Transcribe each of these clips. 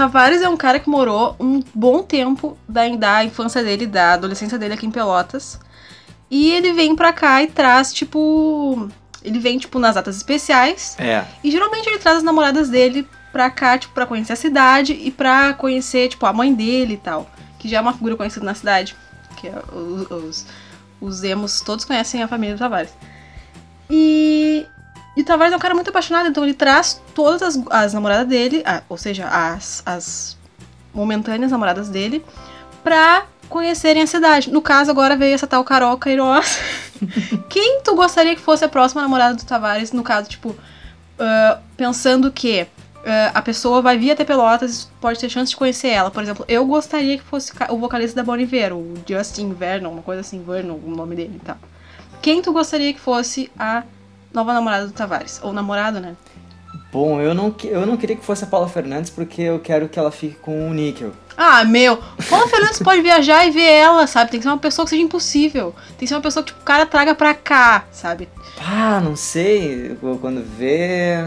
Tavares é um cara que morou um bom tempo da, da infância dele, da adolescência dele aqui em Pelotas. E ele vem pra cá e traz, tipo. Ele vem, tipo, nas datas especiais. É. E geralmente ele traz as namoradas dele pra cá, tipo, pra conhecer a cidade e pra conhecer, tipo, a mãe dele e tal. Que já é uma figura conhecida na cidade. Que é os, os, os emos todos conhecem a família do Tavares. E. E o Tavares é um cara muito apaixonado, então ele traz todas as, as namoradas dele, ah, ou seja, as, as momentâneas namoradas dele, pra conhecerem a cidade. No caso, agora veio essa tal Carol Queiroz. Quem tu gostaria que fosse a próxima namorada do Tavares? No caso, tipo, uh, pensando que uh, a pessoa vai vir até Pelotas e pode ter chance de conhecer ela. Por exemplo, eu gostaria que fosse o vocalista da Bon Iver, o Justin Vernon, uma coisa assim, Vernon, o nome dele e tal. Quem tu gostaria que fosse a nova namorada do Tavares? Ou namorado, né? Bom, eu não, eu não queria que fosse a Paula Fernandes porque eu quero que ela fique com o Níquel. Ah, meu, Paula Fernandes pode viajar e ver ela, sabe? Tem que ser uma pessoa que seja impossível. Tem que ser uma pessoa que tipo, o cara traga pra cá, sabe? Ah, não sei. Quando vê.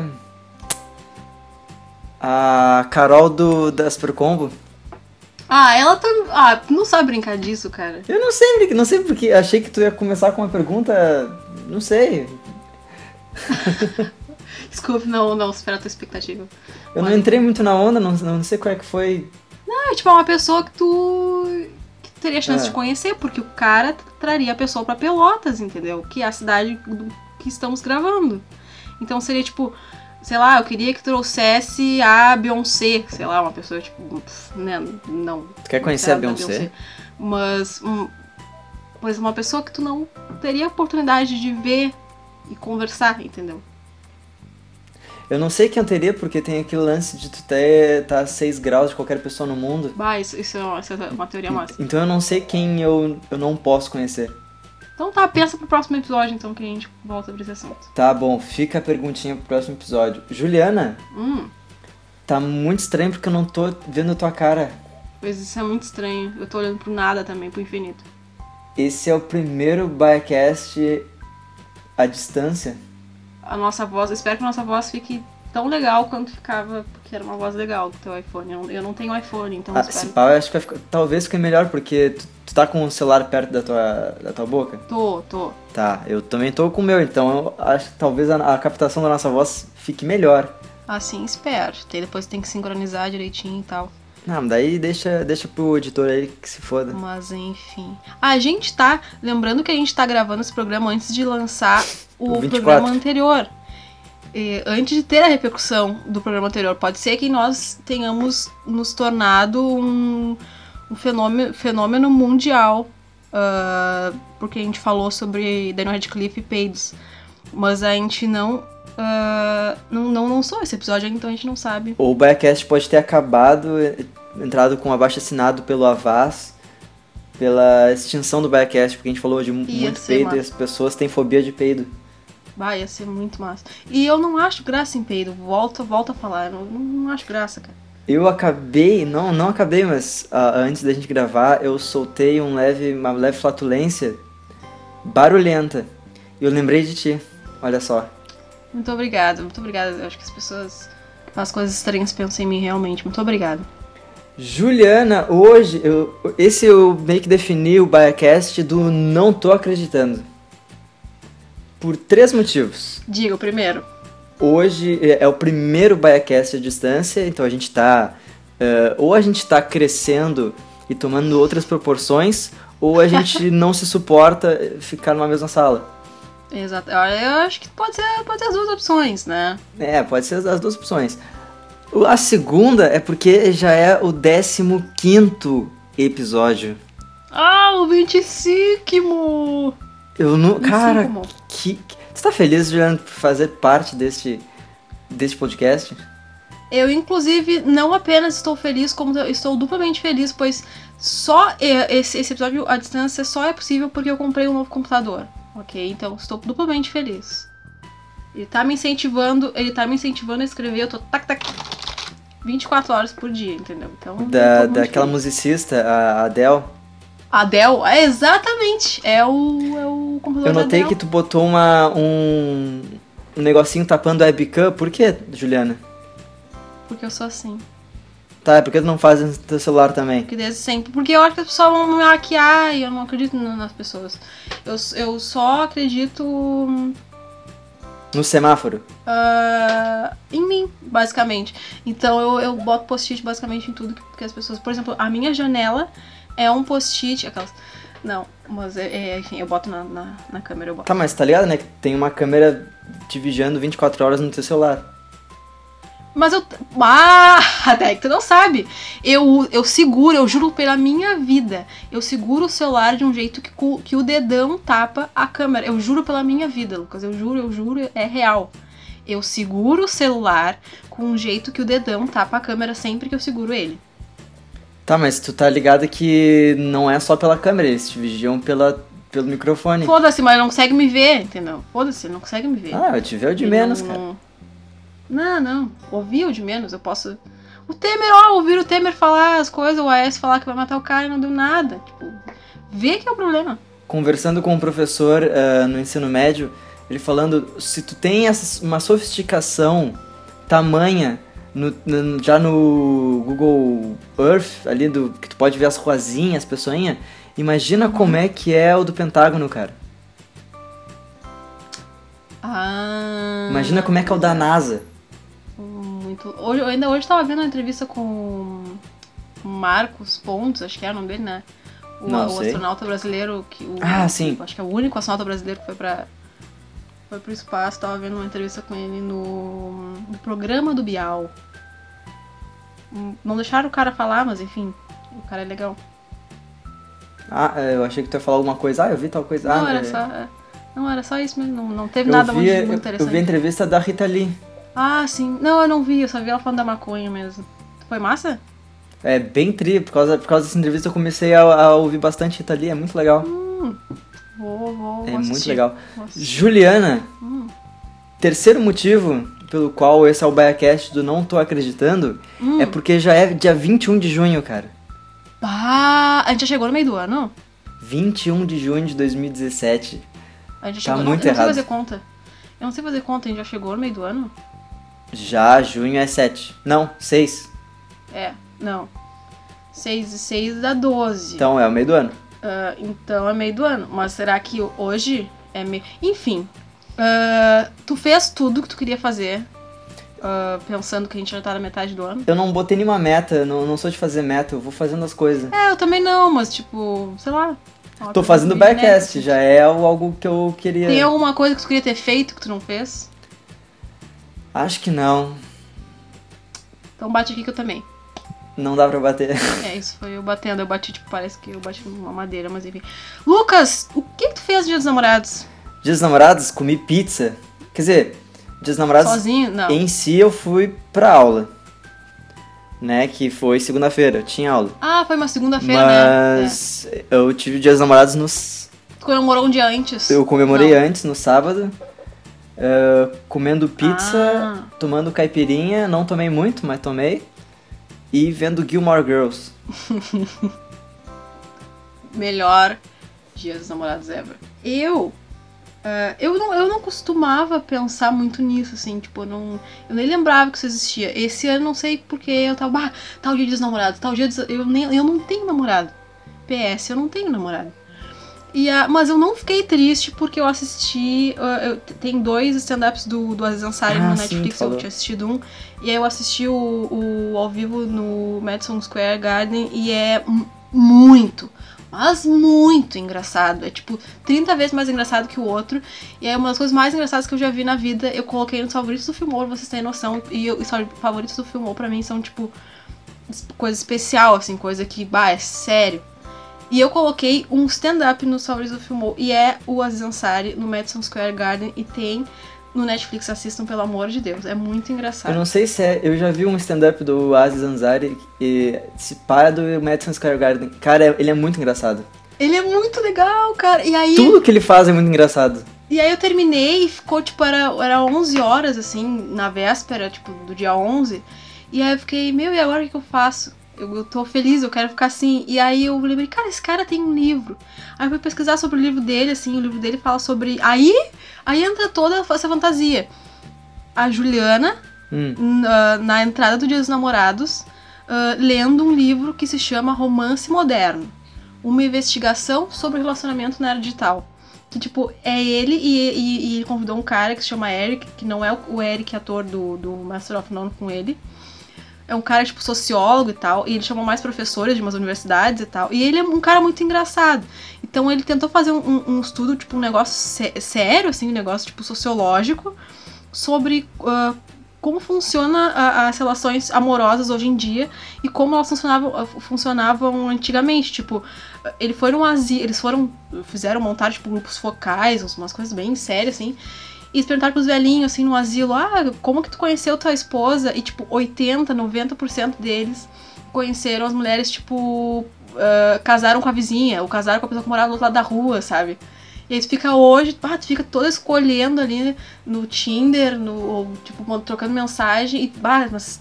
A Carol do da Super Combo. Ah, ela tá. Ah, não sabe brincar disso, cara. Eu não sei, não sei porque. Achei que tu ia começar com uma pergunta. Não sei. Desculpe, não, não, espera a tua expectativa. Eu Mas... não entrei muito na onda, não, não sei qual é que foi. Não, é tipo uma pessoa que tu. que tu teria chance é. de conhecer, porque o cara traria a pessoa pra Pelotas, entendeu? Que é a cidade que estamos gravando. Então seria tipo. Sei lá, eu queria que trouxesse a Beyoncé, sei lá, uma pessoa tipo. Né, não. Tu quer conhecer a Beyoncé? Beyoncé? Mas. Um, mas uma pessoa que tu não teria oportunidade de ver e conversar, entendeu? Eu não sei quem eu teria, porque tem aquele lance de tu ter tá a 6 graus de qualquer pessoa no mundo. Bah, isso, isso, é, isso é uma teoria massa. Então eu não sei quem eu, eu não posso conhecer. Então tá, pensa pro próximo episódio, então, que a gente volta pra esse assunto. Tá bom, fica a perguntinha pro próximo episódio. Juliana, hum. tá muito estranho porque eu não tô vendo a tua cara. Pois isso é muito estranho. Eu tô olhando pro nada também, pro infinito. Esse é o primeiro Biacast à distância a nossa voz, espero que a nossa voz fique tão legal quanto ficava, porque era uma voz legal do teu iPhone. Eu não, eu não tenho iPhone, então ah. Se pá, eu acho que vai ficar, talvez fique melhor, porque tu, tu tá com o celular perto da tua, da tua boca? Tô, tô. Tá, eu também tô com o meu, então eu acho que talvez a, a captação da nossa voz fique melhor. Assim espero. Depois tem que sincronizar direitinho e tal. Não, daí deixa, deixa pro editor aí que se foda. Mas enfim. A gente tá. Lembrando que a gente tá gravando esse programa antes de lançar o, o programa anterior. E, antes de ter a repercussão do programa anterior. Pode ser que nós tenhamos nos tornado um, um fenômeno, fenômeno mundial. Uh, porque a gente falou sobre Daniel Radcliffe e peidos. Mas a gente não Uh, não, não lançou esse episódio, então a gente não sabe. O Biacast pode ter acabado, entrado com abaixo assinado pelo Avaz, pela extinção do Biacast, porque a gente falou de ia muito peido massa. e as pessoas têm fobia de peido. Vai, ia ser muito massa. E eu não acho graça em peido, volta, volta a falar, eu não, não acho graça, cara. Eu acabei, não, não acabei, mas uh, antes da gente gravar, eu soltei um leve, uma leve flatulência barulhenta. E eu lembrei de ti, olha só. Muito obrigada, muito obrigada. Eu acho que as pessoas fazem coisas estranhas pensam em mim realmente. Muito obrigada. Juliana, hoje, eu, esse eu meio que defini o Biacast do não tô acreditando. Por três motivos. Diga o primeiro. Hoje é, é o primeiro Biacast à distância, então a gente tá. Uh, ou a gente tá crescendo e tomando outras proporções, ou a gente não se suporta ficar numa mesma sala. Exato. Eu acho que pode ser, pode ser as duas opções, né? É, pode ser as duas opções. A segunda é porque já é o 15 episódio. Ah, o 25! Eu não. Cara, que, que. Você tá feliz, por fazer parte deste, deste podcast? Eu, inclusive, não apenas estou feliz, como estou duplamente feliz, pois só esse, esse episódio à distância só é possível porque eu comprei um novo computador. Ok? Então estou duplamente feliz. Ele tá me incentivando, ele tá me incentivando a escrever, eu tô tac tac 24 horas por dia, entendeu? Então, da, daquela feliz. musicista, a Adele. Adele, é exatamente, é o, é o computador Eu notei que tu botou uma, um, um negocinho tapando a webcam, por que, Juliana? Porque eu sou assim. Tá, por que tu não faz no teu celular também? Porque desde sempre. Porque eu acho que as pessoas vão me hackear e eu não acredito nas pessoas. Eu, eu só acredito No semáforo. ah, em mim, basicamente. Então eu, eu boto post-it basicamente em tudo que, que as pessoas. Por exemplo, a minha janela é um post-it. Aquelas. Não, mas é, é, enfim, eu boto na, na, na câmera, boto. Tá, mas tá ligado, né? Que tem uma câmera te vigiando 24 horas no teu celular. Mas eu. Ah, até que tu não sabe. Eu, eu seguro, eu juro pela minha vida. Eu seguro o celular de um jeito que, que o dedão tapa a câmera. Eu juro pela minha vida, Lucas. Eu juro, eu juro, é real. Eu seguro o celular com um jeito que o dedão tapa a câmera sempre que eu seguro ele. Tá, mas tu tá ligado que não é só pela câmera, eles te vigiam pela, pelo microfone. Foda-se, mas não consegue me ver, entendeu? Foda-se, não consegue me ver. Ah, eu te vi o de menos, não, cara. Não, não, não. Ouvir o de menos, eu posso. O Temer, ó, ouvir o Temer falar as coisas, o AS falar que vai matar o cara e não deu nada. Tipo, vê que é o problema. Conversando com um professor ah, no ensino médio, ele falando, se tu tem essa, uma sofisticação tamanha no- no- já no Google Earth, ali do que tu pode ver as ruazinhas, as pessoinhas, imagina como é que é o do Pentágono, cara. Ah. Imagina como é que é o da NASA. Muito. Hoje, eu ainda hoje tava vendo uma entrevista com o Marcos Pontes, acho que é o nome dele, né? O, Não o astronauta brasileiro que. O, Ah, sim. Acho que é o único astronauta brasileiro que foi pra. Foi pro espaço, tava vendo uma entrevista com ele no, no programa do Bial. Hum, Não deixaram o cara falar, mas enfim, o cara é legal. Ah, eu achei que tu ia falar alguma coisa. Ah, eu vi tal coisa. não, ah, era é. só. é, Não, era só isso mesmo, não, não teve Eu nada vi, muito, eu, muito eu interessante. vi a entrevista da Rita Lee. Ah, sim. Não, eu não vi, eu só vi ela falando da maconha mesmo. Foi massa? É bem tri, por causa, por causa dessa entrevista eu comecei a, a ouvir bastante Rita Lee, é muito legal. Hum, vou, vou, é vou muito legal. Juliana, Hum, terceiro motivo pelo qual esse é o Biacast do Não Tô Acreditando hum. é porque já é dia 21 de junho, cara. Ah, a gente já chegou no meio do ano? 21 de junho de 2017. A gente já Tá chegou. muito eu não sei errado. fazer conta. Eu não sei fazer conta, a gente já chegou no meio do ano? Já junho é 7. Não, 6. É, não. 6 e 6 dá 12. Então é o meio do ano. Ah, então é meio do ano. Mas será que hoje é meio. Enfim. ah, tu fez tudo que tu queria fazer. ah, pensando que a gente já tá na metade do ano. Eu não botei nenhuma meta, não, não sou de fazer meta, eu vou fazendo as coisas. É, eu também não, mas tipo, sei lá. Tô fazendo o Biacast, inédita. já é algo que eu queria. Tem alguma coisa que tu queria ter feito que tu não fez? Acho que não. Então bate aqui que eu também. Não dá pra bater. É, isso foi eu batendo. Eu bati, tipo, parece que eu bati numa madeira, mas enfim. Lucas, o que, que tu fez no dia dos namorados? Dia dos namorados, comi pizza. Quer dizer, dia dos namorados Sozinho? Não. em si eu fui pra aula. Né, que foi segunda-feira, eu tinha aula. Ah, foi uma segunda-feira, né? Mas eu tive o dia dos namorados nos. É. Tu comemorou um dia antes? Eu comemorei Não. antes, no sábado. Eh, comendo pizza, Ah. tomando caipirinha, não tomei muito, mas tomei. E vendo Gilmore Girls. Melhor dia dos namorados ever. Eu. ah, eu, não, eu não costumava pensar muito nisso, assim, tipo, eu não, eu nem lembrava que isso existia. Esse ano não sei porque eu tava, bah, tal dia dos namorados, tal dia dos, eu, nem, eu não tenho namorado. PS, eu não tenho namorado. E a, mas eu não fiquei triste porque eu assisti. eu- tem dois stand-ups do, do Aziz Ansari Ah, no sim, Netflix, falou. eu tinha assistido um. E aí eu assisti o, o ao vivo no Madison Square Garden e é muito, mas muito engraçado. É tipo 30 vezes mais engraçado que o outro. E é uma das coisas mais engraçadas que eu já vi na vida. Eu coloquei nos favoritos do Filmou, pra vocês terem noção. E os favoritos do Filmou pra mim são tipo coisa especial, assim, coisa que, bah, é sério. E eu coloquei um stand-up nos favoritos do Filmou. E é o Aziz Ansari no Madison Square Garden. E tem no Netflix, assistam, pelo amor de Deus. É muito engraçado. Eu não sei se é. Eu já vi um stand-up do Aziz Ansari e se é do Madison Square Garden. Cara, ele é muito engraçado. Ele é muito legal, cara. E aí, Tudo que ele faz é muito engraçado. e aí eu terminei e ficou, tipo, era, era 11 horas, assim, na véspera, tipo, do dia 11. E aí eu fiquei, meu, e agora o que, que eu faço? Eu, eu tô feliz, eu quero ficar assim. E aí eu lembrei, cara, esse cara tem um livro. Aí eu fui pesquisar sobre o livro dele, assim, o livro dele fala sobre. Aí, aí entra toda essa fantasia. A Juliana, Hum. na, na entrada do Dia dos Namorados, uh, lendo um livro que se chama Romance Moderno uma investigação sobre relacionamento na era digital. Que, tipo, é ele e, e, e ele convidou um cara que se chama Eric, que não é o Eric, ator do, do Master of None com ele. É um cara, tipo, sociólogo e tal. E ele chamou mais professores de umas universidades e tal. E ele é um cara muito engraçado. Então ele tentou fazer um, um estudo, tipo, um negócio sé sério, assim, um negócio, tipo, sociológico, sobre uh, como funciona a, as relações amorosas hoje em dia e como elas funcionavam, funcionavam antigamente. Tipo, ele foi num asilo, eles foram, fizeram montar tipo grupos focais, umas coisas bem sérias assim. E eles perguntaram pros velhinhos, assim, no asilo, ah, como que tu conheceu tua esposa? E, tipo, 80, 90% deles conheceram as mulheres, tipo, uh, casaram com a vizinha, ou casaram com a pessoa que morava do outro lado da rua, sabe? E aí tu fica hoje, ah, tu fica toda escolhendo ali no Tinder, no, ou, tipo, trocando mensagem, e, bah, mas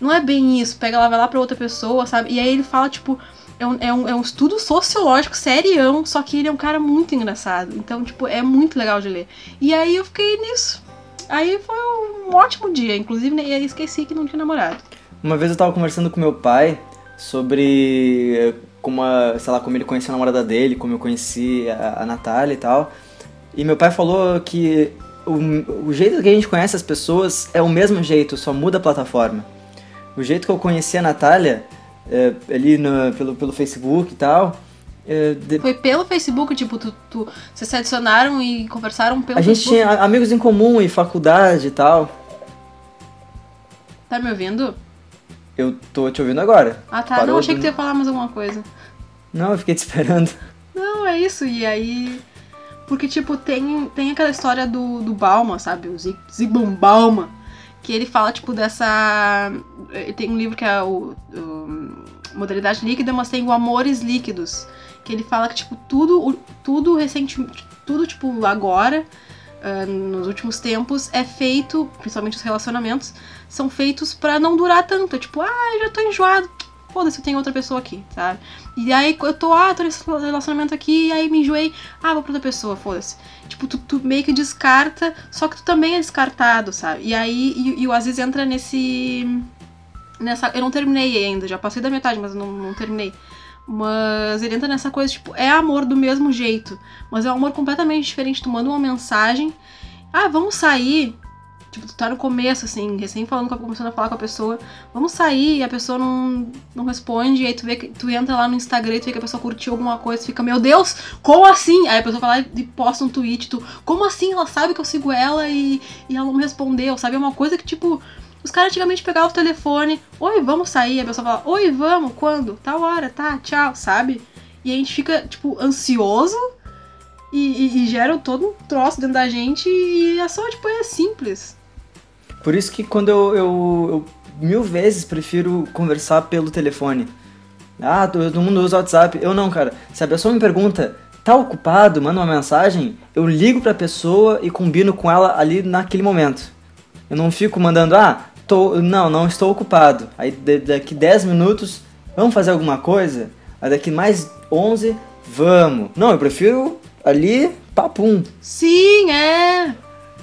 não é bem isso, pega lá, vai lá pra outra pessoa, sabe? E aí ele fala, tipo, é um, é um, é um estudo sociológico serião, só que ele é um cara muito engraçado. Então, tipo, é muito legal de ler. E aí eu fiquei nisso. Aí foi um ótimo dia, inclusive eu esqueci que não tinha namorado. Uma vez eu tava conversando com meu pai sobre eh, como, a, sei lá, como ele conheceu a namorada dele, como eu conheci a, a Natália e tal. E meu pai falou que o, o jeito que a gente conhece as pessoas é o mesmo jeito, só muda a plataforma. O jeito que eu conheci a Natália, é, ali no, pelo, pelo Facebook e tal. É, de... Foi pelo Facebook, tipo, tu, tu, vocês se adicionaram e conversaram pelo a Facebook? A gente tinha amigos em comum e faculdade e tal. Tá me ouvindo? Eu tô te ouvindo agora. Ah, tá. Parou não, achei do... que tu ia falar mais alguma coisa. Não, eu fiquei te esperando. Não, é isso. E aí. Porque, tipo, tem, tem aquela história do, do Balma, sabe? O Zig, Zygmunt Balma. Que ele fala, tipo, dessa. Tem um livro que é o, o Modalidade Líquida, mas tem o Amores Líquidos. Que ele fala que, tipo, tudo, tudo recentemente. Tudo, tipo, agora uh, nos últimos tempos é feito, principalmente os relacionamentos, são feitos para não durar tanto. É tipo, ah, já tô enjoado, foda-se, eu tenho outra pessoa aqui, sabe? E aí eu tô, ah, tô nesse relacionamento aqui, e aí me enjoei, ah, vou pra outra pessoa, foda-se. Tipo, tu, tu, meio que descarta, só que tu também é descartado, sabe? E aí, e, e o Aziz entra nesse. Nessa, eu não terminei ainda, já passei da metade, mas não, não terminei. Mas ele entra nessa coisa, tipo, é amor do mesmo jeito. Mas é um amor completamente diferente. Tu manda uma mensagem. Ah, vamos sair. Tipo, tu tá no começo, assim, recém falando, começando a falar com a pessoa. Vamos sair, e a pessoa não, não responde. E aí tu vê que tu entra lá no Instagram e tu vê que a pessoa curtiu alguma coisa. fica, meu Deus, como assim? Aí a pessoa vai lá e posta um tweet. Tu, como assim? Ela sabe que eu sigo ela e, e ela não me respondeu, sabe? É uma coisa que, tipo os caras antigamente pegavam o telefone, oi, vamos sair, a pessoa fala, oi, vamos, quando? Tal hora, tá, tchau, sabe? E a gente fica, tipo, ansioso e, e, e gera todo um troço dentro da gente e é só, tipo, é simples. Por isso que quando eu, eu, eu mil vezes prefiro conversar pelo telefone. Ah, todo mundo usa WhatsApp. Eu não, cara. Se a pessoa me pergunta, tá ocupado, manda uma mensagem, eu ligo pra pessoa e combino com ela ali naquele momento. Eu não fico mandando, ah, tô, não, não estou ocupado. Aí daqui 10 minutos, vamos fazer alguma coisa? Aí daqui mais 11, vamos. Não, eu prefiro ali, papum. Sim, é.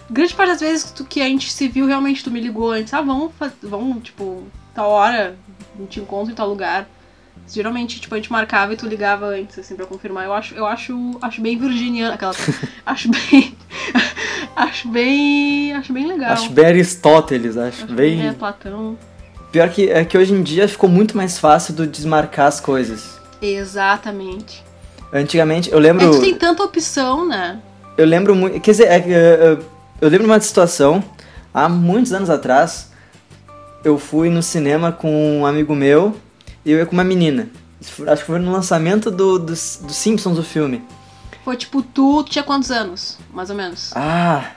Grande parte das vezes que a gente se viu, realmente tu me ligou antes. Ah, vamos, vamos tipo, tal hora, a gente encontra em tal lugar. Geralmente, tipo, a gente marcava e tu ligava antes, assim, pra confirmar. Eu acho, eu acho, acho bem virginiana aquela. acho bem. acho bem. Acho bem legal. Acho bem Aristóteles, acho, acho bem. É, Platão. Pior que é que hoje em dia ficou muito mais fácil de desmarcar as coisas. Exatamente. Antigamente, eu lembro. É que tem tanta opção, né? Eu lembro muito. Quer dizer, é, eu, eu lembro de uma situação, há muitos anos atrás, eu fui no cinema com um amigo meu e eu ia com uma menina. Acho que foi no lançamento do, do, do Simpsons, o filme. Foi tipo, tu tinha quantos anos, mais ou menos? Ah,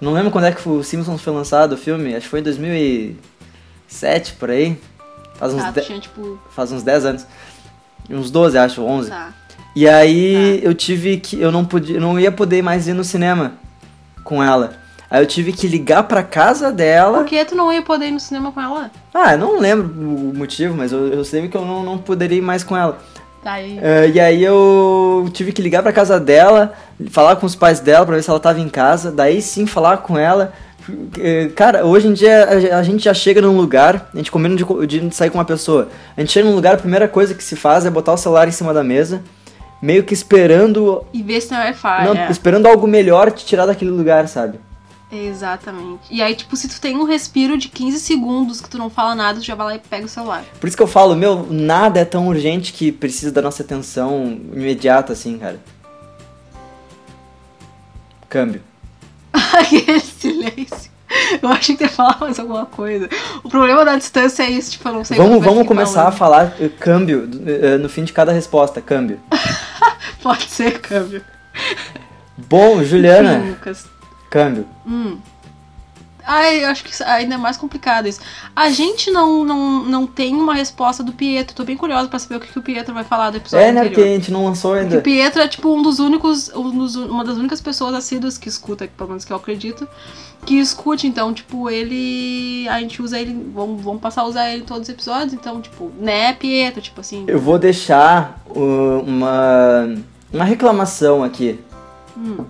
não lembro quando é que o Simpsons foi lançado, o filme. Acho que foi em 2007, por aí. Faz uns, tá, tinha, tipo... Faz uns 10 anos. Uns 12, acho, 11. Tá. E aí tá. eu tive que... Eu não, podia, não ia poder mais ir no cinema com ela. Aí eu tive que ligar pra casa dela. Por que tu não ia poder ir no cinema com ela? Ah, eu não lembro o motivo, mas eu, eu sei que eu não, não poderia ir mais com ela. Tá aí. Uh, e aí eu tive que ligar pra casa dela, falar com os pais dela pra ver se ela tava em casa, daí sim falar com ela, Eh, Cara, hoje em dia a- gente já chega num lugar, a gente combina de, de sair com uma pessoa. A gente chega num lugar, a primeira coisa que se faz é botar o celular em cima da mesa, meio que esperando. E ver se tem Wi-Fi. não, é. esperando algo melhor te tirar daquele lugar, sabe? Exatamente. E aí, tipo, se tu tem um respiro de 15 segundos que tu não fala nada, tu já vai lá e pega o celular. Por isso que eu falo, meu, nada é tão urgente que precisa da nossa atenção imediata assim, cara. Câmbio. Aquele silêncio. Eu achei que ia falar mais alguma coisa. O problema da distância é isso, tipo, eu não sei Vamos, vai vamos começar a falando. falar eh, câmbio eh, no fim de cada resposta, câmbio. Pode ser, câmbio. Bom, Juliana, Lucas. câmbio. Hum. Ai, eu acho que ainda é mais complicado isso. A gente não, não, não tem uma resposta do Pietro. Tô bem curiosa pra saber o que, que o Pietro vai falar do episódio É, né, porque anterior. a gente não lançou Porque ainda. o Pietro é tipo um dos únicos, um dos- uma das únicas pessoas assíduas que escuta, pelo menos que eu acredito, que escute. Então, tipo, ele. A gente usa ele. Vamos, vamos passar a usar ele em todos os episódios. Então, tipo, né, Pietro? Tipo assim. Eu vou deixar uh, uma, uma reclamação aqui. Hum,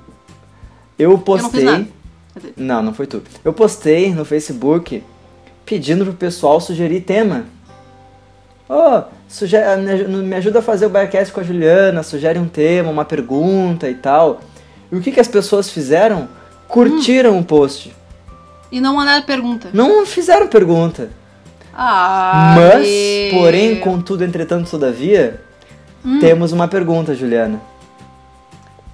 Eu não postei. nada. Cadê? Não, não foi tu. Eu postei no Facebook pedindo pro pessoal sugerir tema. Ô, suge- me aju- me ajuda a fazer o Biocast com a Juliana, sugere um tema, uma pergunta e tal. E o que, que as pessoas fizeram? Curtiram o post. E não mandaram pergunta. Não fizeram pergunta. Ah, Mas, meu. porém, contudo, entretanto, todavia, Hum. temos uma pergunta, Juliana.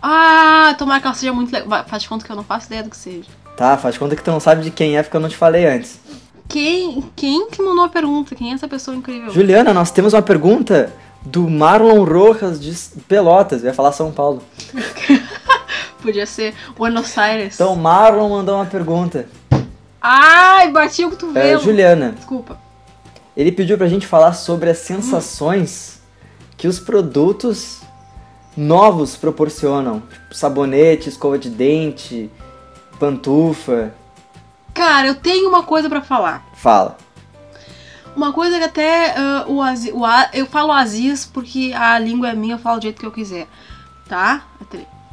Ah, tomara que ela seja muito legal. Faz de conta que eu não faço ideia do que seja. Tá, faz conta que tu não sabe de quem é, porque eu não te falei antes. Quem, quem que mandou a pergunta? Quem é essa pessoa incrível? Juliana, nós temos uma pergunta do Marlon Rojas de Pelotas. Eu ia falar São Paulo. Podia ser Buenos Aires. Então, Marlon mandou uma pergunta. Ai, bati o É, cotovelo. Juliana, Desculpa. ele pediu pra gente falar sobre as sensações que os produtos novos proporcionam. Tipo, sabonete, escova de dente, pantufa. Cara, eu tenho uma coisa pra falar. Fala. Uma coisa que até ah, o Aziz. O A- eu falo Aziz porque a língua é minha, eu falo do jeito que eu quiser. Tá?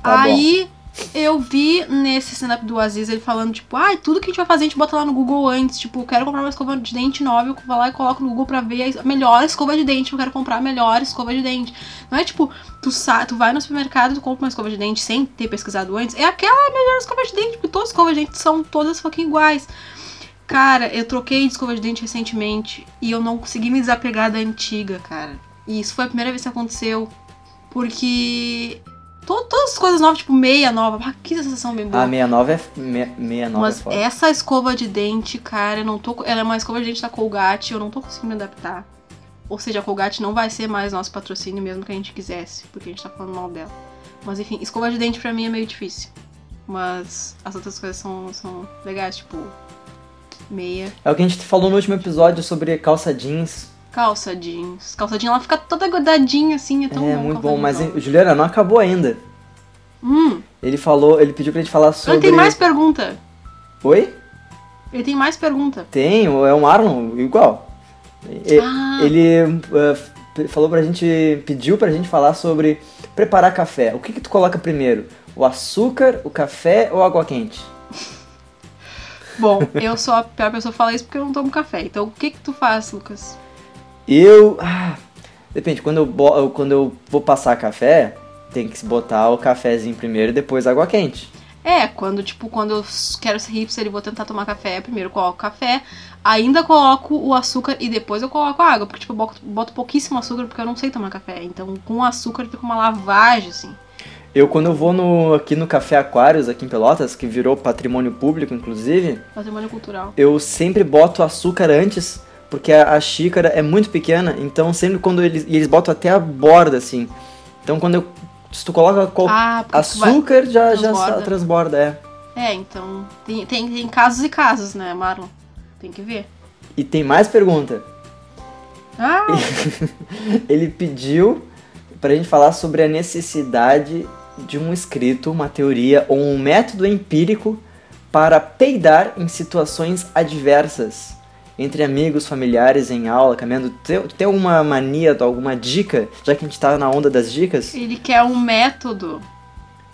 Tá Aí eu vi nesse stand-up do Aziz ele falando, tipo, ai, tudo que a gente vai fazer, a gente bota lá no Google antes. Tipo, eu quero comprar uma escova de dente nova, eu vou lá e coloco no Google pra ver a melhor escova de dente. Eu quero comprar a melhor escova de dente. Não é tipo, tu, tu vai no supermercado, tu compra uma escova de dente sem ter pesquisado antes. É aquela melhor escova de dente, porque todas as escovas de dente são todas fucking iguais. Cara, eu troquei de escova de dente recentemente e eu não consegui me desapegar da antiga, cara. E isso foi a primeira vez que aconteceu. Porque todas as coisas novas, tipo meia nova, ah, que sensação bem boa. A 69 é, me- 69 Mas é foda. essa escova de dente, cara, eu não tô. Ela é uma escova de dente da Colgate, eu não tô conseguindo me adaptar. Ou seja, a Colgate não vai ser mais nosso patrocínio, mesmo que a gente quisesse, porque a gente tá falando mal dela. Mas enfim, escova de dente pra mim é meio difícil. Mas as outras coisas são, são legais, tipo. Meia. É o que a gente falou no último episódio sobre calça jeans. Calça jeans. Calça jeans, ela fica toda grudadinha assim, é tão é bom. muito calça bom, mas. Juliana, não acabou ainda. Hum, Ele falou, ele pediu pra gente falar sobre. ele tem mais pergunta. Oi? Ele tem mais pergunta. Tem, é um Marlon igual. Ah. Ele uh, falou pra gente, pediu pra gente falar sobre preparar café. O que que tu coloca primeiro? O açúcar, o café ou água quente? Bom, eu sou a pior pessoa a falar isso porque eu não tomo café. Então o que que tu faz, Lucas? Eu, ah, depende, quando eu, quando eu vou passar café, tem que se botar o cafezinho primeiro e depois água quente. É, quando, tipo, quando eu quero ser hipster e vou tentar tomar café, primeiro coloco café, ainda coloco o açúcar e depois eu coloco a água, porque, tipo, eu boto, boto pouquíssimo açúcar porque eu não sei tomar café. Então, com açúcar fica uma lavagem, assim. Eu, quando eu vou no, aqui no Café Aquários, aqui em Pelotas, que virou patrimônio público, inclusive, Patrimônio cultural. eu sempre boto açúcar antes, porque a, a xícara é muito pequena, então sempre quando eles, e eles botam até a borda, assim. Então quando eu, se tu coloca qual- Ah, tu vai- açúcar, já, já transborda. sa- transborda, é. É, então, tem, tem, tem casos e casos, né, Marlon? Tem que ver. E tem mais pergunta. Ah, Ele pediu pra gente falar sobre a necessidade de um escrito, uma teoria ou um método empírico para peidar em situações adversas. Entre amigos, familiares, em aula, caminhando. Tem, tem alguma mania, alguma dica? Já que a gente tá na onda das dicas. ele quer um método.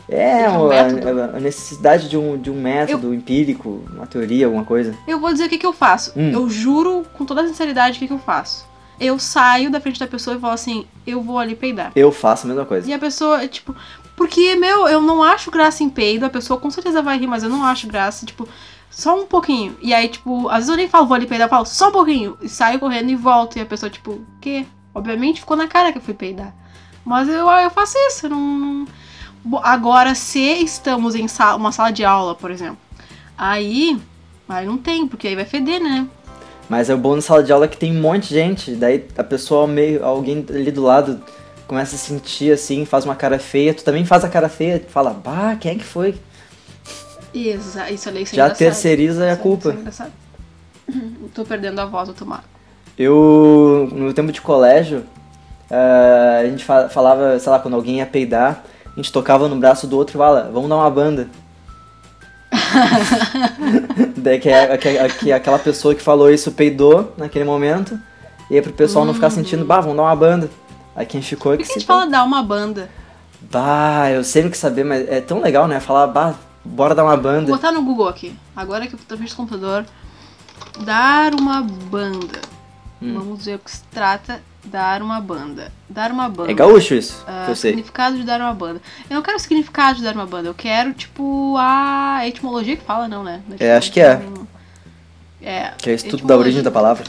É, É um a, método. a necessidade de um, de um método empírico, uma teoria, alguma coisa. Eu vou dizer o que, que eu faço. Hum. Eu juro com toda a sinceridade o que, que eu faço. Eu saio da frente da pessoa e falo assim, eu vou ali peidar. Eu faço a mesma coisa. E a pessoa, tipo, porque, meu, eu não acho graça em peido, a pessoa com certeza vai rir, mas eu não acho graça, tipo, só um pouquinho. E aí, tipo, às vezes eu nem falo, vou ali peidar, eu falo, só um pouquinho. E saio correndo e volto. E a pessoa, tipo, o quê? Obviamente ficou na cara que eu fui peidar. Mas eu, eu faço isso, eu não. Agora, se estamos em sa- uma sala de aula, por exemplo, aí. Aí não tem, porque aí vai feder, né? Mas é o bom na sala de aula que tem um monte de gente, daí a pessoa meio, alguém ali do lado começa a sentir assim, faz uma cara feia, tu também faz a cara feia, fala, bah, quem é que foi? Exa isso ali isso é Já engraçado. terceiriza a Isso é- culpa. isso é engraçado. Tô perdendo a voz do Tomar. Eu, no tempo de colégio, eh, a gente fa- falava, sei lá, quando alguém ia peidar, a gente tocava no braço do outro e fala, vamos dar uma banda. Daí que, é, que, é- que aquela pessoa que falou isso peidou naquele momento, e aí pro pessoal não ficar sentindo, bah, vamos dar uma banda. Aí quem ficou é Por que que a gente fala dar uma banda? Bah, eu sempre quis saber, mas é tão legal, né? Falar, bah, bora dar uma Vou banda. botar no Google aqui. Agora que eu tô do computador. Dar uma banda. Hum. Vamos ver o que se trata. Dar uma banda. Dar uma banda. É gaúcho isso, que eu sei. significado de dar uma banda. Eu não quero o significado de dar uma banda. Eu quero, tipo, a etimologia que fala, não, né? É, acho que é. É. Que é estudo da origem da palavra.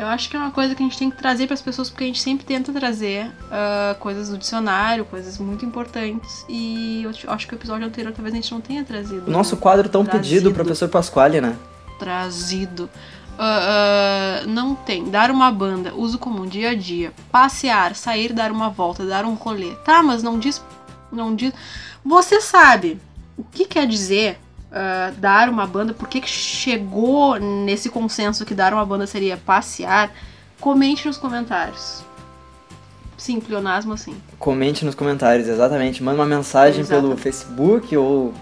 Eu acho que é uma coisa que a gente tem que trazer para as pessoas, porque a gente sempre tenta trazer ah, coisas do dicionário, coisas muito importantes. E eu acho que o episódio anterior talvez a gente não tenha trazido. O nosso quadro tão Trazido. pedido, professor Pasquale, né? Trazido. Ah, ah, não tem. Dar uma banda, uso comum, dia a dia. Passear, sair, dar uma volta, dar um rolê. Tá, mas não diz. Não diz. Você sabe o que quer dizer ah, dar uma banda? Por que, que chegou nesse consenso que dar uma banda seria passear? Comente nos comentários. Sim, pleonasmo assim. Comente nos comentários, exatamente. Manda uma mensagem pelo Exatamente. Facebook ou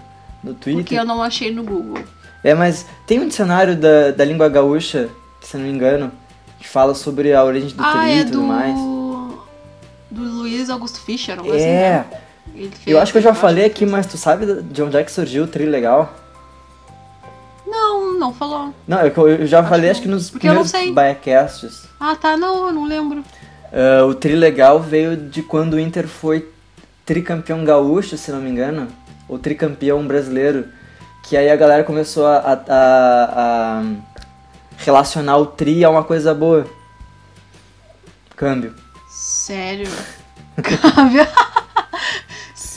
no Twitter. Porque eu não achei no Google. É, mas tem um dicionário da, da língua gaúcha, se eu não me engano, que fala sobre a origem do ah, tri é e tudo do. mais. Do Luiz Augusto Fischer, não assim, É, né? Eu acho que eu já falei aqui, mas tu sabe de onde é que surgiu o tri legal? Não, não falou. Não, eu, eu já Acho falei, que acho que nos Porque primeiros sei. Biacasts. Ah, tá, não, eu não lembro. Ah, o tri legal veio de quando o Inter foi tricampeão gaúcho, se não me engano, ou tricampeão brasileiro, que aí a galera começou a, a- a- a relacionar o tri a uma coisa boa. Câmbio. Sério? Câmbio?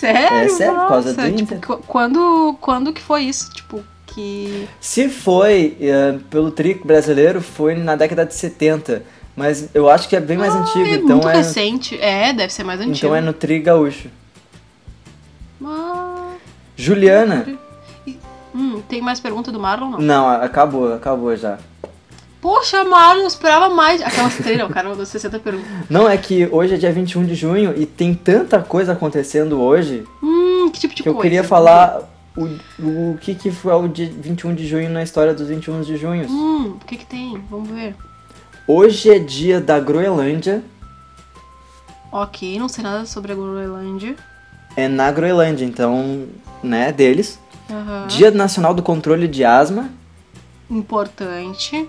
Sério? É sério, por causa Nossa, do tipo, Inter. qu- quando, quando que foi isso? Tipo, que... Se foi eh, pelo tri brasileiro, foi na década de 70, mas eu acho que é bem mais antigo, é então muito é, recente. É, deve ser mais antigo. então é no tri gaúcho. Ah, Juliana. Hum, tem mais pergunta do Marlon, não? Não, acabou, acabou já. Poxa, Marlon, eu esperava mais. Aquelas três, o cara mandou 60 perguntas. Não, é que hoje é dia 21 de junho e tem tanta coisa acontecendo hoje Hum, que tipo de que eu coisa? queria falar o, o que, que foi o dia 21 de junho na história dos 21 de junho. Hum, o que que tem? Vamos ver. Hoje é dia da Groenlândia, Ok, não sei nada sobre a Groenlândia. é na Groenlândia, então, né, deles. Aham. Dia Nacional do Controle de Asma, Importante.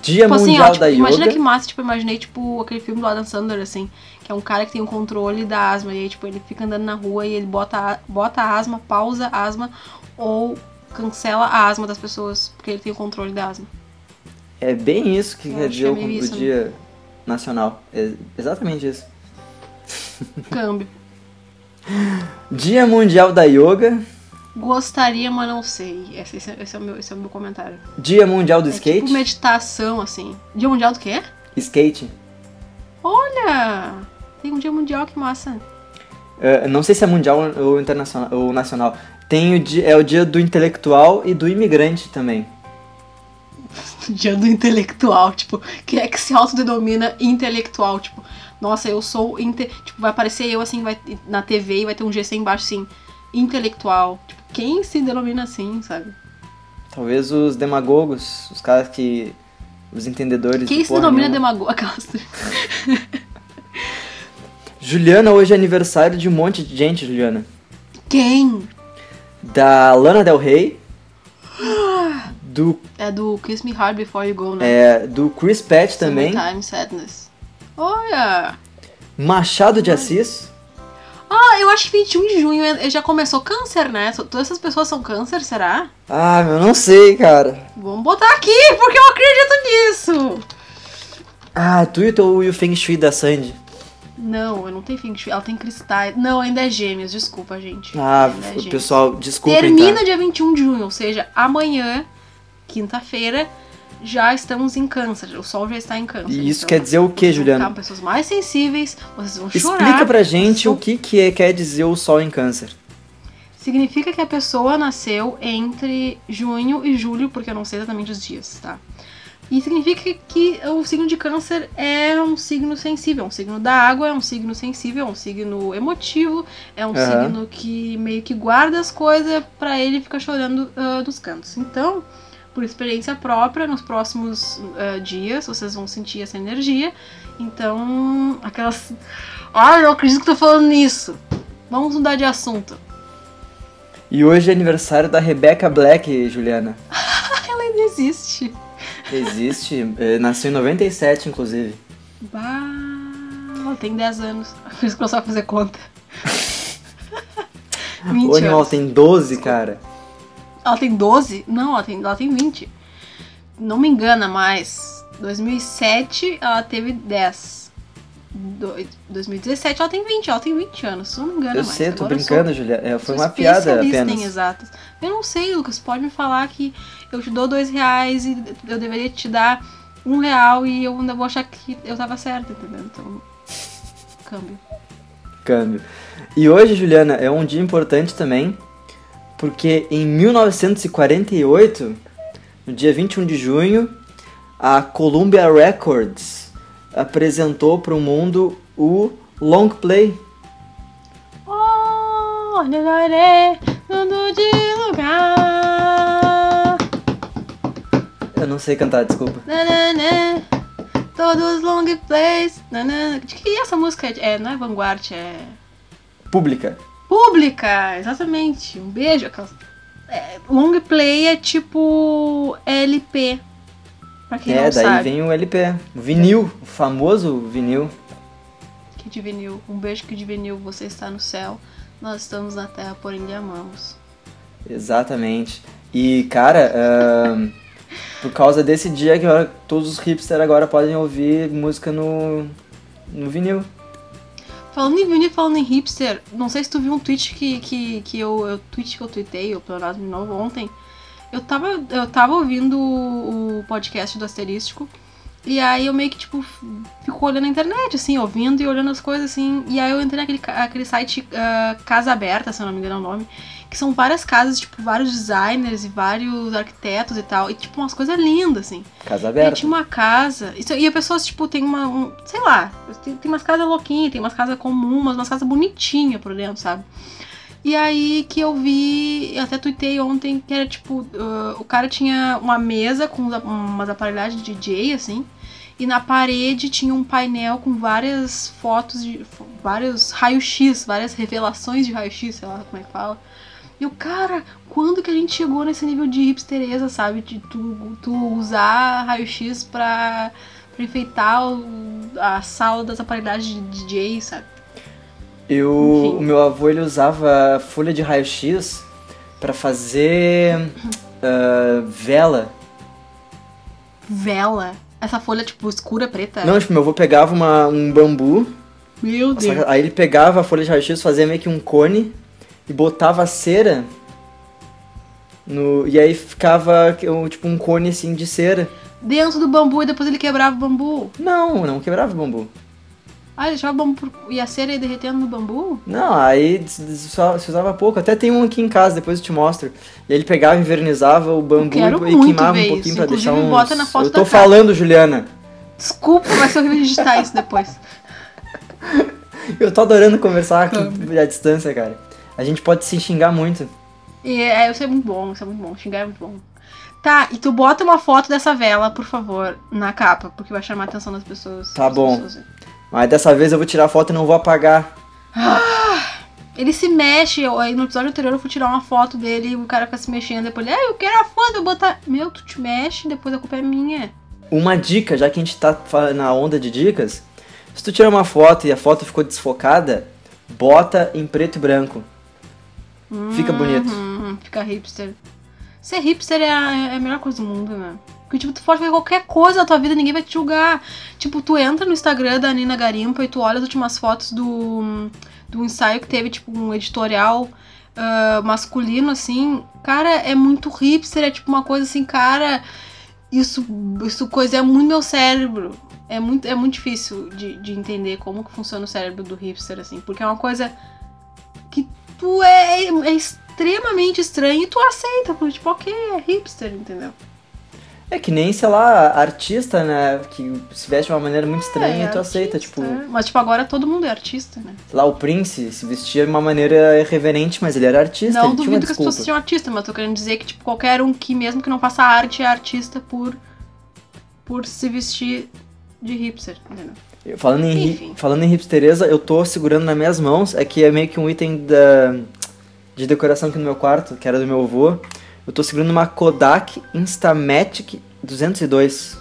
Dia tipo assim, Mundial ó, tipo, da imagina Yoga. que massa, tipo, imaginei, tipo, aquele filme do Adam Sandler, assim, que é um cara que tem o controle da asma, e aí, tipo, ele fica andando na rua e ele bota, bota a asma, pausa a asma, ou cancela a asma das pessoas, porque ele tem o controle da asma. É bem isso que Eu quer dizer que é o, isso, né? Dia Nacional. É exatamente isso. Câmbio. Dia Mundial da Yoga, Gostaria, mas não sei. Esse, esse, esse é, o meu, esse é o meu comentário. Dia Mundial do é Skate, tipo meditação, assim. Dia mundial do quê? skate. Olha! Tem um dia mundial, que massa. É, não sei se é mundial ou internacional ou nacional. Tem o dia, é o dia do intelectual e do imigrante também. Dia do intelectual, tipo, quem é que se autodenomina intelectual? Tipo, nossa, eu sou. Inte... Tipo, vai aparecer eu assim vai, na TV e vai ter um GC embaixo assim, intelectual. Tipo, quem se denomina assim, sabe? Talvez os demagogos, os caras que. os entendedores Quem de se denomina demagogo? Aquelas. Juliana, hoje é aniversário de um monte de gente, Juliana. Quem? Da Lana Del Rey. Do, É do Kiss Me Hard Before You Go, né? é, do Chris Pratt também. Summertime Sadness. Olha! Machado de Assis. Eu acho que 21 de junho é- já começou câncer, né? Todas essas pessoas são câncer, será? Ah, eu não sei, cara. Vamos botar aqui, porque eu acredito nisso! Ah, tu e o, teu, e o Feng Shui da Sandy. Não, eu não tenho feng shui, ela tem cristais. Não, ainda é gêmeos, desculpa, gente. Ah, é pessoal, desculpem, Termina tá? dia 21 de junho, ou seja, amanhã, quinta-feira, já estamos em câncer. O sol já está em câncer. E isso Então, quer dizer o vão Juliana? ficar pessoas mais sensíveis, vocês vão chorar. Explica pra gente o que, que é- quer dizer o sol em câncer. Significa que a pessoa nasceu entre junho e julho, porque eu não sei exatamente os dias, tá? E significa que o signo de câncer é um signo sensível, é um signo da água, é um signo sensível, é um signo emotivo, é um Aham. signo que meio que guarda as coisas pra ele ficar chorando ah, dos cantos. Então, por experiência própria, nos próximos ah, dias vocês vão sentir essa energia. Então, aquelas. Ai, eu não acredito que tô falando nisso. Vamos mudar de assunto. E hoje é aniversário da Rebecca Black, Juliana. Ela ainda existe. Existe, eh, nasceu em 97, inclusive. Bah, ela tem 10 anos. Por isso que eu só fazer conta. 20 O animal tem 12, cara. Ela tem 12? Não, ela tem, ela tem 20. Não me engana mais. 2007 ela teve 10. Do- 2017 ela tem 20. Ela tem 20 anos. Se não me engana Eu mais. sei, tô Agora eu sou- brincando, Juliana. É, Foi sou uma piada apenas. em exatas. Eu não sei, Lucas. Pode me falar que eu te dou dois reais e eu deveria te dar um real e eu ainda vou achar que eu tava certa, entendeu? Então, câmbio. Câmbio. E hoje, Juliana, é um dia importante também, porque em 1948, no dia 21 de junho, a Columbia Records apresentou para o mundo o long play. Olharé, mundo de lugar. Eu não sei cantar, desculpa. Nananã, todos long plays. Nananã. De que essa música é? É, Não é Vanguard, é. Pública. Pública, exatamente. Um beijo. aquelas- É, long play é tipo LP. Pra quem é, não daí sabe. vem o LP. O vinil, o famoso vinil. Que de vinil. Um beijo que de vinil. Você está no céu. Nós estamos na terra, porém lhe amamos. Exatamente. E, cara, ahn, por causa desse dia que todos os hipsters agora podem ouvir música no, no vinil. Falando em vinil, falando em hipster, não sei se tu viu um tweet que, que, que eu, eu tweet que eu tuitei, o Pleonasmo de novo ontem. Eu tava, eu tava ouvindo o, o podcast do Asterístico. E aí eu meio que, tipo, fico olhando a internet, assim, ouvindo e olhando as coisas, assim. E aí eu entrei naquele aquele site ah, Casa Aberta, se eu não me engano é o nome. Que são várias casas, tipo, vários designers e vários arquitetos e tal. E, tipo, umas coisas lindas, assim. Casa E aberta. tinha uma casa. Isso, e a pessoa, tipo, tem uma. um- sei lá, tem, tem umas casas louquinhas, tem umas casas comuns, mas umas casas bonitinhas por dentro, sabe? E aí que eu vi, eu até tuitei ontem, que era tipo, ah, o cara tinha uma mesa com umas aparelhagens de DJ, assim, e na parede tinha um painel com várias fotos de. vários raio-x, várias revelações de raio-x, sei lá como é que fala. E o cara, quando que a gente chegou nesse nível de hipstereza, sabe? De tu, tu usar raio-x pra, pra enfeitar o- a sala das aparelhagens de DJ, sabe? Eu, Enfim. o meu avô ele usava folha de raio-x pra fazer ah, vela. Vela. Essa folha, tipo, escura, preta. Não, tipo, meu avô pegava uma, um bambu, Meu Deus. aí ele pegava a folha de raio-x, fazia meio que um cone e botava a cera no, e aí ficava um, tipo um cone assim de cera. Dentro do bambu e depois ele quebrava o bambu. Não, não quebrava o bambu. Ah, ele deixava o bambu e a cera ia derretendo no bambu? Não, aí só se usava pouco. Até tem um aqui em casa, depois eu te mostro. E aí ele pegava e invernizava o bambu e muito queimava um pouquinho isso. pra deixar bota na foto eu tô falando, Juliana. Desculpa, vai ser horrível digitar isso depois. Eu tô adorando conversar aqui Câmbio. à distância, cara. A gente pode se xingar muito. E é, isso é muito bom, isso é muito bom. Xingar é muito bom. Tá, e tu bota uma foto dessa vela, por favor, na capa, porque vai chamar a atenção das pessoas. Tá das bom. pessoas. Mas dessa vez eu vou tirar a foto e não vou apagar. Ele se mexe, eu, no episódio anterior eu fui tirar uma foto dele e o cara fica se mexendo, depois ele, ah, eu quero a foto, eu vou botar. Meu, tu te mexe, depois a culpa é minha. Uma dica, já que a gente tá na onda de dicas, se tu tirar uma foto e a foto ficou desfocada, bota em preto e branco. Fica bonito. Uhum, fica hipster. Ser hipster é a, é a melhor coisa do mundo, né? Porque, tipo, tu pode fazer qualquer coisa na tua vida, ninguém vai te julgar. Tipo, tu entra no Instagram da Nina Garimpa e tu olha as últimas fotos do, do ensaio que teve, tipo, um editorial ah, masculino, assim. Cara, é muito hipster, é tipo uma coisa assim, cara. Isso, isso coisa é muito meu cérebro. É muito, é muito difícil de, de entender como que funciona o cérebro do hipster, assim. Porque é uma coisa que tu é, é extremamente estranho e tu aceita, porque tipo, ok, é hipster, entendeu? É que nem, sei lá, artista, né? Que se veste de uma maneira muito estranha É, e tu aceita. artista, Tipo, é. Mas tipo, agora todo mundo é artista, né? sei lá, o Prince se vestia de uma maneira irreverente, mas ele era artista. não duvido que as pessoas sejam artistas, mas tô querendo dizer que, tipo, qualquer um que, mesmo que não faça arte, é artista por, por se vestir de hipster, entendeu? Falando em, Enfim. falando em hipstereza, eu tô segurando nas minhas mãos, é que é meio que um item da, de decoração aqui no meu quarto, que era do meu avô. Eu tô segurando uma Kodak Instamatic 202.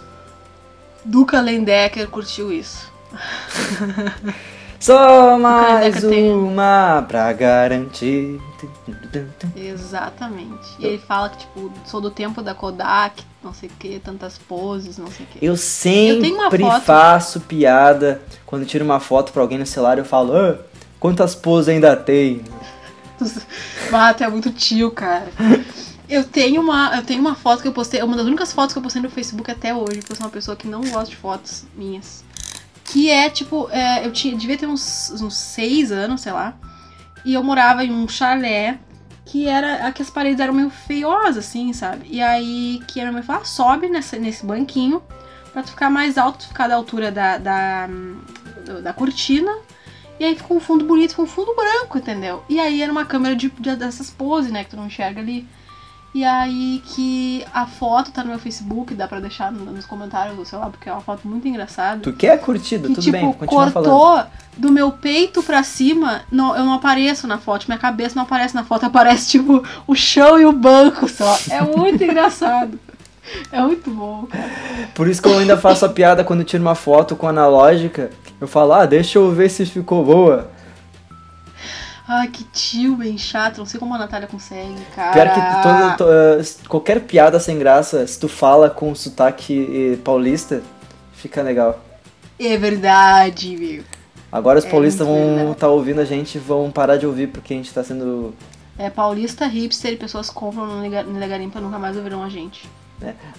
Duca Lendecker curtiu isso. Só mais Kodak tem- uma pra garantir. Exatamente. E ele fala que, tipo, sou do tempo da Kodak, não sei o que, tantas poses, não sei o que. Eu sempre foto. faço piada quando eu tiro uma foto pra alguém no celular. Eu falo, ah, quantas poses ainda tem? Tu é muito tio, cara. Eu tenho uma, eu tenho uma foto que eu postei, uma das únicas fotos que eu postei no Facebook até hoje, porque eu sou uma pessoa que não gosta de fotos minhas. Que é tipo, é, eu tinha, devia ter uns, uns seis anos, sei lá. E eu morava em um chalé que era. que as paredes eram meio feiosas, assim, sabe? E aí que a minha mãe falou, ah, sobe nessa, nesse banquinho pra tu ficar mais alto, tu ficar da altura da, da, da cortina. E aí ficou um fundo bonito, ficou um fundo branco, entendeu? E aí era uma câmera de, de- dessas poses, né? Que tu não enxerga ali. E aí que a foto tá no meu Facebook, dá pra deixar no- nos comentários, sei lá, porque é uma foto muito engraçada. Tu quer curtida? Que, Tudo tipo, bem, continua falando. cortou do meu peito pra cima, não, eu não apareço na foto, minha cabeça não aparece na foto, aparece tipo o chão e o banco só. É muito engraçado. É muito bom, cara. Por isso que eu ainda faço a piada quando tiro uma foto com analógica. Eu falo, ah, deixa eu ver se ficou boa. Ai, que tio bem chato, não sei como a Natália consegue, cara. Pior que toda, eh, qualquer piada sem graça, se tu fala com sotaque eh, paulista, fica legal. É verdade, meu. Agora os É paulistas vão estar ouvindo a gente e vão parar de ouvir porque a gente tá sendo. É paulista hipster e pessoas compram no Nega- Nega Garimpa nunca mais ouvirão a gente.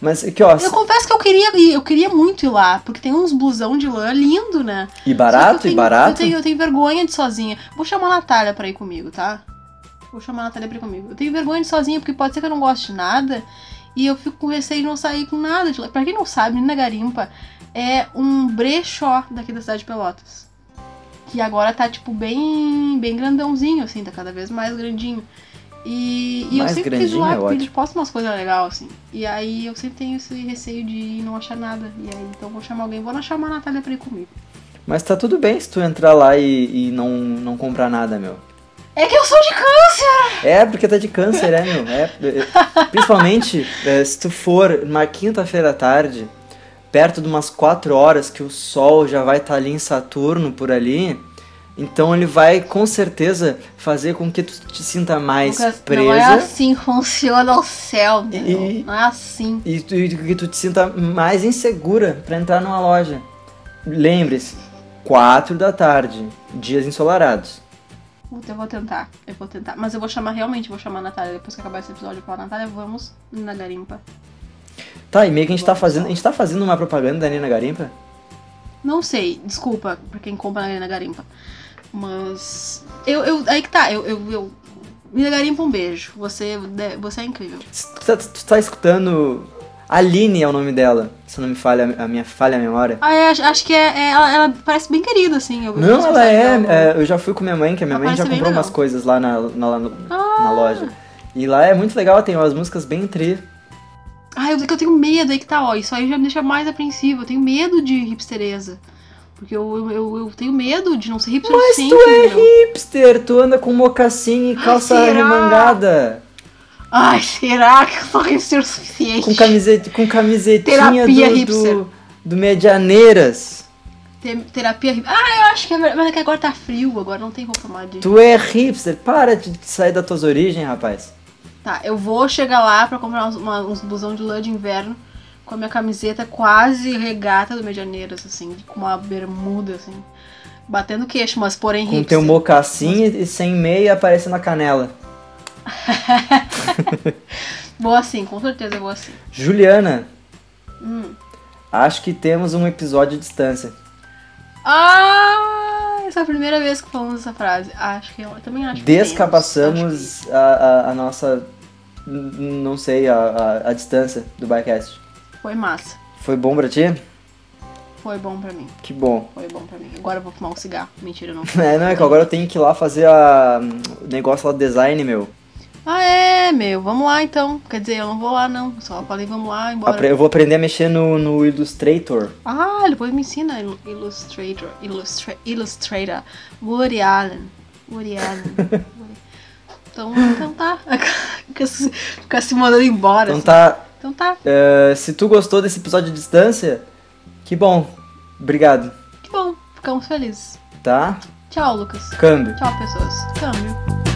Mas aqui, ó, Eu confesso que eu queria ir, eu queria muito ir lá, porque tem uns blusão de lã lindo, né? e barato, que eu e tenho- barato. Eu tenho, eu tenho vergonha de sozinha. Vou chamar a Natália pra ir comigo, tá? Vou chamar a Natália pra ir comigo. Eu tenho vergonha de sozinha, porque pode ser que eu não goste de nada. E eu fico com receio de não sair com nada de lá. Pra quem não sabe, Nina Garimpa é um brechó daqui da cidade de Pelotas. Que agora tá, tipo, bem, bem grandãozinho, assim, tá cada vez mais grandinho. E, e eu sempre grandinho lá, é porque eles postam umas coisas legais, assim. E aí eu sempre tenho esse receio de não achar nada. E aí, então vou chamar alguém. Vou não chamar a Natália pra ir comigo. Mas tá tudo bem se tu entrar lá e, e não, não comprar nada, meu. É que eu sou de câncer! É, porque tá de câncer, é, meu. É, é, principalmente é, se tu for numa quinta-feira à tarde, perto de umas 4 horas que o sol já vai estar ali em Saturno por ali, então ele vai com certeza fazer com que tu te sinta mais Lucas, presa Não é assim funciona o céu? E- Não é assim. e, tu- e que tu te sinta mais insegura pra entrar numa loja. Lembre-se, 4 da tarde, dias ensolarados. Puta, eu vou tentar. Eu vou tentar. Mas eu vou chamar realmente, vou chamar a Natália depois que acabar esse episódio. Eu falar, Natália, vamos na garimpa. Tá, e meio que a gente tá fazendo, a gente tá fazendo uma propaganda da Nina Garimpa? Não sei, desculpa pra quem compra na garimpa. Mas. Eu, eu, aí que tá, eu. eu, eu Mina Garimpa, um beijo. Você, você é incrível. Tu tá, tu tá escutando. Aline é o nome dela, se não me falha a minha falha a memória. Ah, é, acho, que é, é- ela, ela parece bem querida, assim. Eu, Não, ela é, é, Eu já fui com minha mãe, que a minha Ela mãe já comprou umas coisas lá na, na, na, Ah. na loja. E lá é muito legal, tem umas músicas bem tri. Ah, eu, que eu tenho medo aí que tá, ó. Isso aí já me deixa mais apreensiva. Eu tenho medo de hipstereza. Porque eu, eu, eu, tenho medo de não ser hipster Mas sempre, tu é hipster, tu anda com mocassim e calça será? remangada. Ai, será que eu sou hipster o suficiente? Com, camiseta, com camisetinha Terapia do, hipster. do, do Medianeiras. Te- Terapia hipster. Ah, eu acho que é verdade. Mas é que agora tá frio, agora não tem roupa mais de... Tu é hipster, para de sair das tuas origens, rapaz. Tá, eu vou chegar lá pra comprar uns, uma- uns blusão de lã de inverno com a minha camiseta quase regata do Medianeiras, assim, com uma bermuda, assim, batendo queixo, mas porém Com hipster. teu mocassim e sem meia aparecendo na canela. Vou assim, com certeza eu vou assim. Juliana, Hum. acho que temos um episódio à distância. Ah, essa é a primeira vez que falamos essa frase. Acho que eu também acho que acho Descapaçamos a, a, a nossa. Não sei, a, a, a distância do Bycast. Foi massa. Foi bom pra ti? Foi bom pra mim. Que bom. Foi bom pra mim. Agora eu vou fumar um cigarro. Mentira, não. É, não, é que agora eu tenho que ir lá fazer a, o negócio lá do design, meu. Ah, é, meu. Vamos lá então. Quer dizer, eu não vou lá, não. Só falei, vamos lá, embora. Apre- Eu vou aprender a mexer no, no Illustrator. Ah, depois me ensina Il- Illustrator. Illustra Illustrator. Woody Allen. Woody Allen. Então, então tá. Fica se, fica se mandando embora. Então assim. tá. Então tá. eh, se tu gostou desse episódio de distância, que bom. Obrigado. Que bom. Ficamos felizes. Tá? Tchau, Lucas. Câmbio. Tchau, pessoas. Câmbio.